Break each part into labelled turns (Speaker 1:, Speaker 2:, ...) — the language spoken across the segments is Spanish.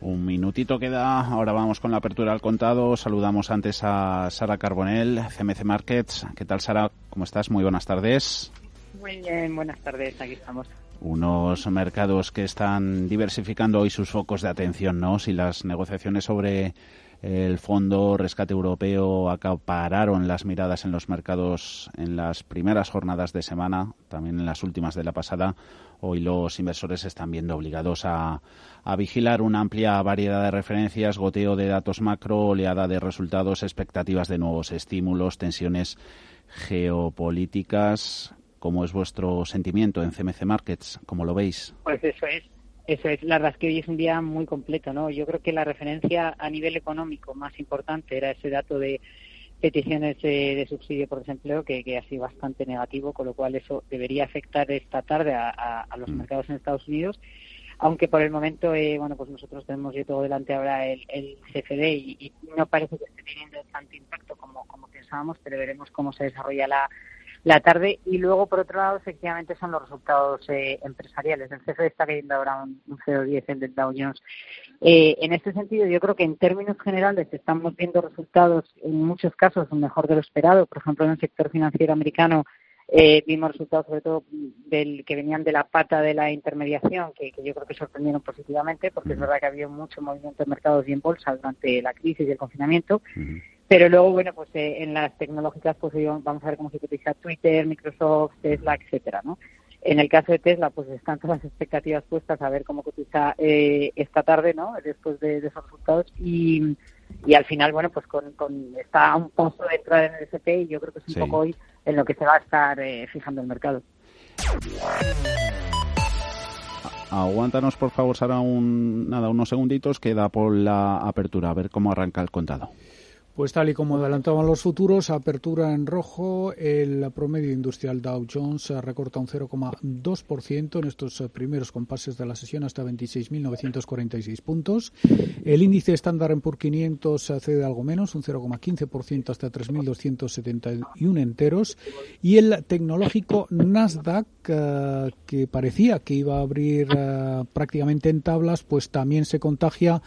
Speaker 1: Un minutito queda, ahora vamos con la apertura al contado. Saludamos antes a Sara Carbonell, CMC Markets. ¿Qué tal, Sara? ¿Cómo estás? Muy buenas tardes.
Speaker 2: Muy bien, buenas tardes, aquí estamos.
Speaker 1: Unos mercados que están diversificando hoy sus focos de atención, ¿no? Si las negociaciones sobre el Fondo Rescate Europeo acapararon las miradas en los mercados en las primeras jornadas de semana, también en las últimas de la pasada. Hoy los inversores están viendo obligados a, a vigilar una amplia variedad de referencias, goteo de datos macro, oleada de resultados, expectativas de nuevos estímulos, tensiones geopolíticas. ¿Cómo es vuestro sentimiento en CMC Markets? ¿Cómo lo veis?
Speaker 2: Pues eso es. Eso es, la verdad es que hoy es un día muy completo, ¿no? Yo creo que la referencia a nivel económico más importante era ese dato de peticiones de subsidio por desempleo que, que, ha sido bastante negativo, con lo cual eso debería afectar esta tarde a, los mm. mercados en Estados Unidos. Aunque por el momento, eh, bueno, pues nosotros tenemos yo todo delante ahora el, el CFD y, no parece que esté teniendo tanto impacto como, como pensábamos, pero veremos cómo se desarrolla la, la tarde. Y luego, por otro lado, efectivamente son los resultados eh, empresariales. El CFD está cayendo ahora un, 0,10 el del Dow Jones. Eh, en este sentido, yo creo que en términos generales estamos viendo resultados en muchos casos mejor de lo esperado. Por ejemplo, en el sector financiero americano eh, vimos resultados sobre todo del que venían de la pata de la intermediación, que, yo creo que sorprendieron positivamente, porque es verdad que había mucho movimiento en mercados y en bolsa durante la crisis y el confinamiento. Pero luego, bueno, pues eh, en las tecnológicas, pues vamos a ver cómo se utiliza Twitter, Microsoft, Tesla, etcétera, ¿no? En el caso de Tesla, pues están todas las expectativas puestas a ver cómo cotiza eh, esta tarde, ¿no? Después de, esos resultados y, y al final, bueno, pues con, con está un pozo de entrada en el SP y yo creo que es un poco hoy en lo que se va a estar eh, fijando el mercado.
Speaker 1: Aguántanos, por favor, Sara, un, nada, unos segunditos, queda por la apertura, a ver cómo arranca el contado.
Speaker 3: Pues tal y como adelantaban los futuros, apertura en rojo, el promedio industrial Dow Jones recorta un 0,2% en estos primeros compases de la sesión hasta 26.946 puntos. El índice estándar en por 500 cede algo menos, un 0,15% hasta 3.271 enteros. Y el tecnológico Nasdaq, eh, que parecía que iba a abrir eh, prácticamente en tablas, pues también se contagia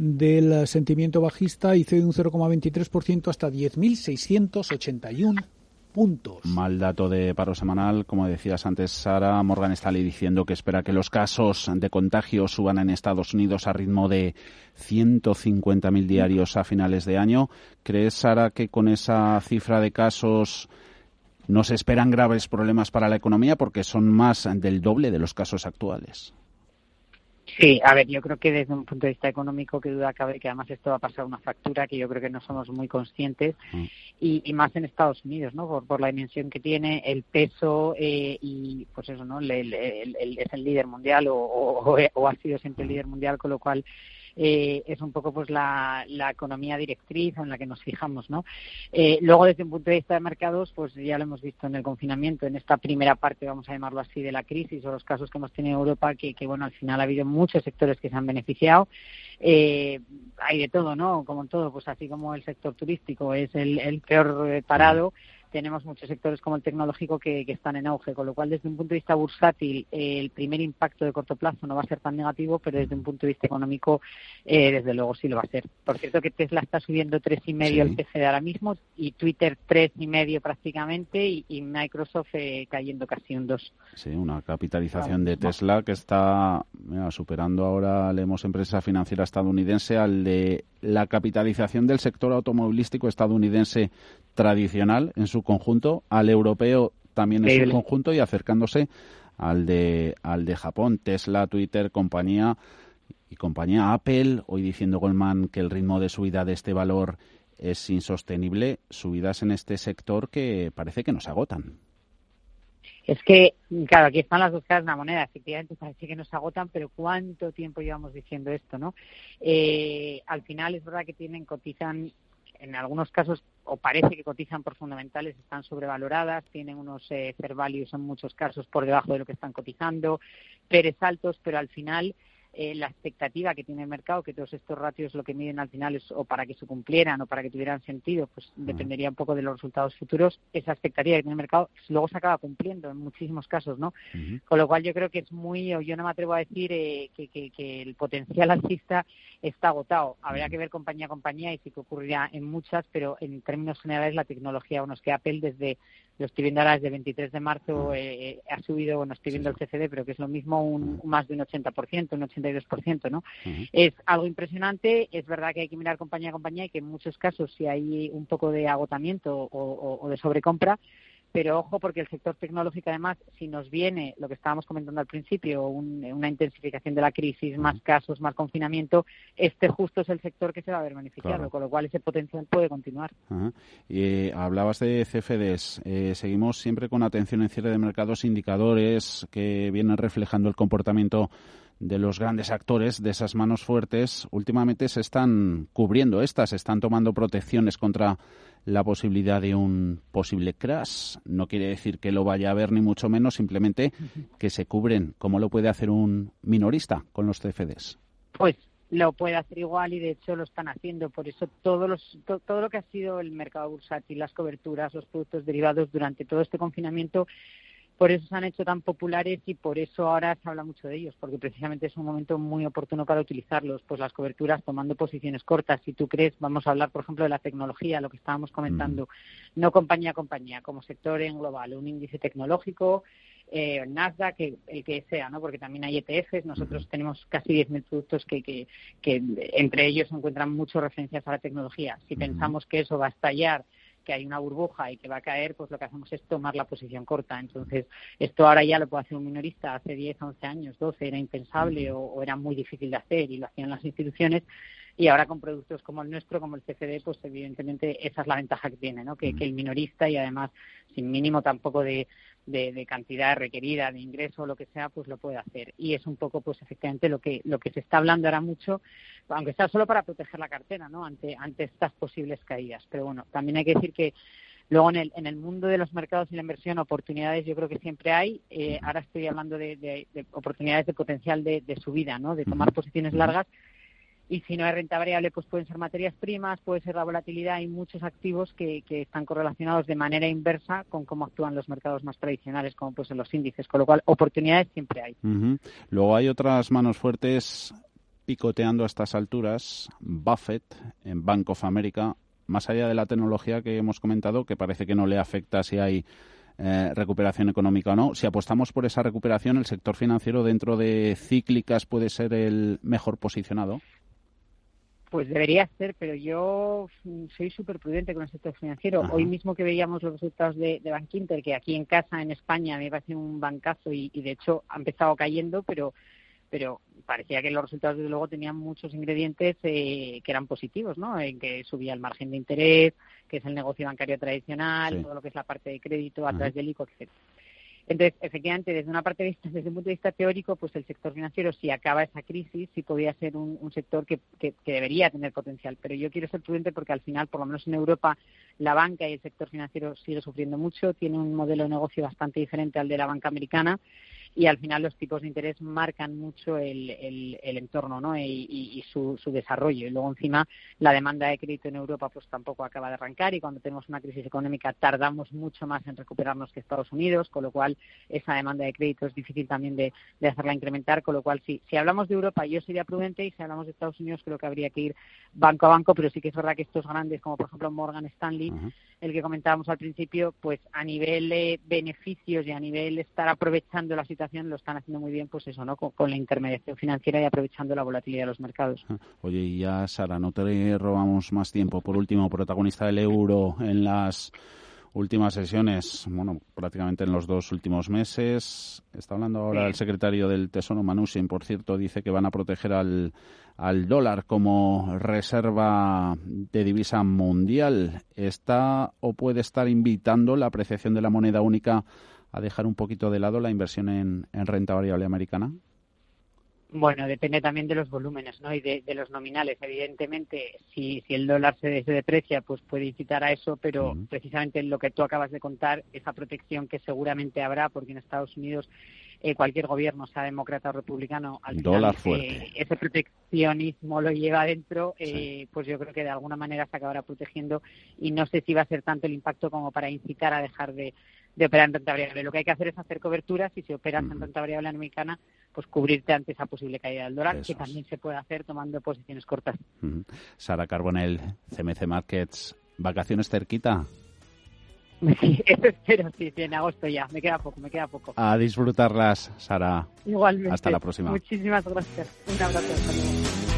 Speaker 3: del sentimiento bajista y cede un 0,23% hasta 10.681 puntos.
Speaker 1: Mal dato de paro semanal. Como decías antes, Sara, Morgan Stanley diciendo que espera que los casos de contagio suban en Estados Unidos a ritmo de 150.000 diarios a finales de año. ¿Crees, Sara, que con esa cifra de casos nos esperan graves problemas para la economía porque son más del doble de los casos actuales?
Speaker 2: Sí, a ver, yo creo que desde un punto de vista económico, que duda cabe que además esto va a pasar una factura que yo creo que no somos muy conscientes mm. y, más en Estados Unidos, ¿no? Por, la dimensión que tiene, el peso eh, y, pues eso, ¿no? es el líder mundial o, o, ha sido siempre el líder mundial, con lo cual eh, es un poco pues la, economía directriz en la que nos fijamos, ¿no? Eh, luego, desde un punto de vista de mercados, pues ya lo hemos visto en el confinamiento, en esta primera parte, vamos a llamarlo así, de la crisis o los casos que hemos tenido en Europa, que, bueno, al final ha habido muchos sectores que se han beneficiado. Eh, hay de todo, ¿no? Como en todo, pues así como el sector turístico es el, peor parado tenemos muchos sectores como el tecnológico que, están en auge, con lo cual desde un punto de vista bursátil el primer impacto de corto plazo no va a ser tan negativo, pero desde un punto de vista económico eh, desde luego sí lo va a ser. Por cierto que Tesla está subiendo tres y medio el PCD ahora mismo y Twitter tres y medio prácticamente y, Microsoft eh, cayendo casi un dos.
Speaker 1: Sí, una capitalización de Tesla que está superando ahora, leemos empresa financiera estadounidense al de la capitalización del sector automovilístico estadounidense tradicional en su conjunto, al europeo también en su conjunto y acercándose al de, al de Japón. Tesla, Twitter, compañía y compañía Apple, hoy diciendo Goldman que el ritmo de subida de este valor es insostenible, subidas en este sector que parece que nos agotan.
Speaker 2: Es que, claro, aquí están las dos caras de la moneda. Efectivamente, parece que nos agotan, pero ¿cuánto tiempo llevamos diciendo esto, no? Eh, al final es verdad que tienen, cotizan, en algunos casos, o parece que cotizan por fundamentales, están sobrevaloradas, tienen unos eh, fair values en muchos casos por debajo de lo que están cotizando, peres altos, pero al final eh, la expectativa que tiene el mercado, que todos estos ratios lo que miden al final es o para que se cumplieran o para que tuvieran sentido, pues dependería un poco de los resultados futuros. Esa expectativa que tiene el mercado luego se acaba cumpliendo en muchísimos casos, ¿no? Con lo cual yo creo que es muy, o yo no me atrevo a decir eh, que, que, el potencial alcista está agotado. Habría que ver compañía a compañía y sí que ocurrirá en muchas, pero en términos generales la tecnología, bueno, es que Apple desde lo estoy viendo ahora desde 23 de marzo, eh, ha subido, bueno, estoy viendo el CCD, pero que es lo mismo, un, más de un 80%, un 82%, ¿no? Es algo impresionante, es verdad que hay que mirar compañía a compañía y que en muchos casos si hay un poco de agotamiento o de sobrecompra, pero ojo porque el sector tecnológico además si nos viene lo que estábamos comentando al principio una intensificación de la crisis más casos más confinamiento este justo es el sector que se va a ver beneficiado con lo cual ese potencial puede continuar.
Speaker 1: Y eh, hablabas de CFDs eh, seguimos siempre con atención en cierre de mercados indicadores que vienen reflejando el comportamiento de los grandes actores, de esas manos fuertes, últimamente se están cubriendo estas, están tomando protecciones contra la posibilidad de un posible crash. No quiere decir que lo vaya a ver ni mucho menos, simplemente que se cubren. ¿Cómo lo puede hacer un minorista con los CFDs?
Speaker 2: Pues lo puede hacer igual y de hecho lo están haciendo. Por eso todo, los, todo lo que ha sido el mercado bursátil, las coberturas, los productos derivados durante todo este confinamiento por eso se han hecho tan populares y por eso ahora se habla mucho de ellos, porque precisamente es un momento muy oportuno para utilizarlos, pues las coberturas tomando posiciones cortas. Si tú crees, vamos a hablar, por ejemplo, de la tecnología, lo que estábamos comentando, no compañía a compañía, como sector en global, un índice tecnológico, eh, Nasdaq, el que sea, ¿no? Porque también hay ETFs. Nosotros tenemos casi 10.000 productos que, que, que, entre ellos se encuentran muchas referencias a la tecnología. Si pensamos que eso va a estallar que hay una burbuja y que va a caer, pues lo que hacemos es tomar la posición corta. Entonces, esto ahora ya lo puede hacer un minorista. Hace 10, 11 años, 12 era impensable o, era muy difícil de hacer y lo hacían las instituciones. Y ahora con productos como el nuestro, como el CFD, pues evidentemente esa es la ventaja que tiene, ¿no? Que, que el minorista y además sin mínimo tampoco de, de, cantidad requerida, de ingreso o lo que sea, pues lo puede hacer. Y es un poco, pues efectivamente, lo que, lo que se está hablando ahora mucho, aunque sea solo para proteger la cartera, ¿no? Ante, ante estas posibles caídas. Pero bueno, también hay que decir que Luego, en el, en el mundo de los mercados y la inversión, oportunidades yo creo que siempre hay. Eh, ahora estoy hablando de, de, de, oportunidades de potencial de, subida, ¿no? de tomar posiciones largas y si no hay renta variable, pues pueden ser materias primas, puede ser la volatilidad. Hay muchos activos que, están correlacionados de manera inversa con cómo actúan los mercados más tradicionales, como pues en los índices, con lo cual oportunidades siempre hay.
Speaker 1: Luego hay otras manos fuertes picoteando a estas alturas. Buffett en Bank of America, más allá de la tecnología que hemos comentado, que parece que no le afecta si hay eh, recuperación económica o no. Si apostamos por esa recuperación, el sector financiero dentro de cíclicas puede ser el mejor posicionado.
Speaker 2: Pues debería ser, pero yo soy súper prudente con el sector financiero. Hoy mismo que veíamos los resultados de, de Bank Inter, que aquí en casa, en España, me parece un bancazo y, de hecho ha empezado cayendo, pero pero parecía que los resultados desde luego tenían muchos ingredientes eh, que eran positivos, ¿no? En que subía el margen de interés, que es el negocio bancario tradicional, todo lo que es la parte de crédito a través del ICO, etc. Entonces, efectivamente, desde una parte de vista, desde un punto de vista teórico, pues el sector financiero, si acaba esa crisis, sí podría ser un, sector que, que, debería tener potencial. Pero yo quiero ser prudente porque al final, por lo menos en Europa, la banca y el sector financiero sigue sufriendo mucho, tiene un modelo de negocio bastante diferente al de la banca americana y al final los tipos de interés marcan mucho el, el, entorno ¿no? y, su, su, desarrollo. Y luego encima la demanda de crédito en Europa pues tampoco acaba de arrancar y cuando tenemos una crisis económica tardamos mucho más en recuperarnos que Estados Unidos, con lo cual esa demanda de crédito es difícil también de, de hacerla incrementar, con lo cual si, si hablamos de Europa yo sería prudente y si hablamos de Estados Unidos creo que habría que ir banco a banco, pero sí que es verdad que estos grandes como por ejemplo Morgan Stanley, el que comentábamos al principio, pues a nivel de beneficios y a nivel de estar aprovechando la situación lo están haciendo muy bien, pues eso, ¿no? Con, la intermediación financiera y aprovechando la volatilidad de los mercados. Ah,
Speaker 1: oye, y ya, Sara, no te robamos más tiempo. Por último, protagonista del euro en las últimas sesiones, bueno, prácticamente en los dos últimos meses. Está hablando ahora el secretario del Tesoro, Manushin, por cierto, dice que van a proteger al, al dólar como reserva de divisa mundial. ¿Está o puede estar invitando la apreciación de la moneda única a dejar un poquito de lado la inversión en, renta variable americana?
Speaker 2: Bueno, depende también de los volúmenes ¿no? y de, los nominales. Evidentemente, si, si el dólar se, deprecia, pues puede incitar a eso, pero precisamente lo que tú acabas de contar, esa protección que seguramente habrá, porque en Estados Unidos eh, cualquier gobierno, sea demócrata o republicano, al
Speaker 1: Dólar final, eh,
Speaker 2: ese proteccionismo lo lleva adentro, eh, pues yo creo que de alguna manera se acabará protegiendo y no sé si va a ser tanto el impacto como para incitar a dejar de, operar en renta variable. Lo que hay que hacer es hacer coberturas y si operas en renta variable americana, pues cubrirte ante esa posible caída del dólar, que también se puede hacer tomando posiciones cortas.
Speaker 1: Sara Carbonell, CMC Markets, ¿vacaciones cerquita?
Speaker 2: Sí, eso espero, sí, sí, en agosto ya. Me queda poco, me queda poco.
Speaker 1: A disfrutarlas, Sara.
Speaker 2: Igualmente.
Speaker 1: Hasta la próxima.
Speaker 2: Muchísimas gracias. Un abrazo.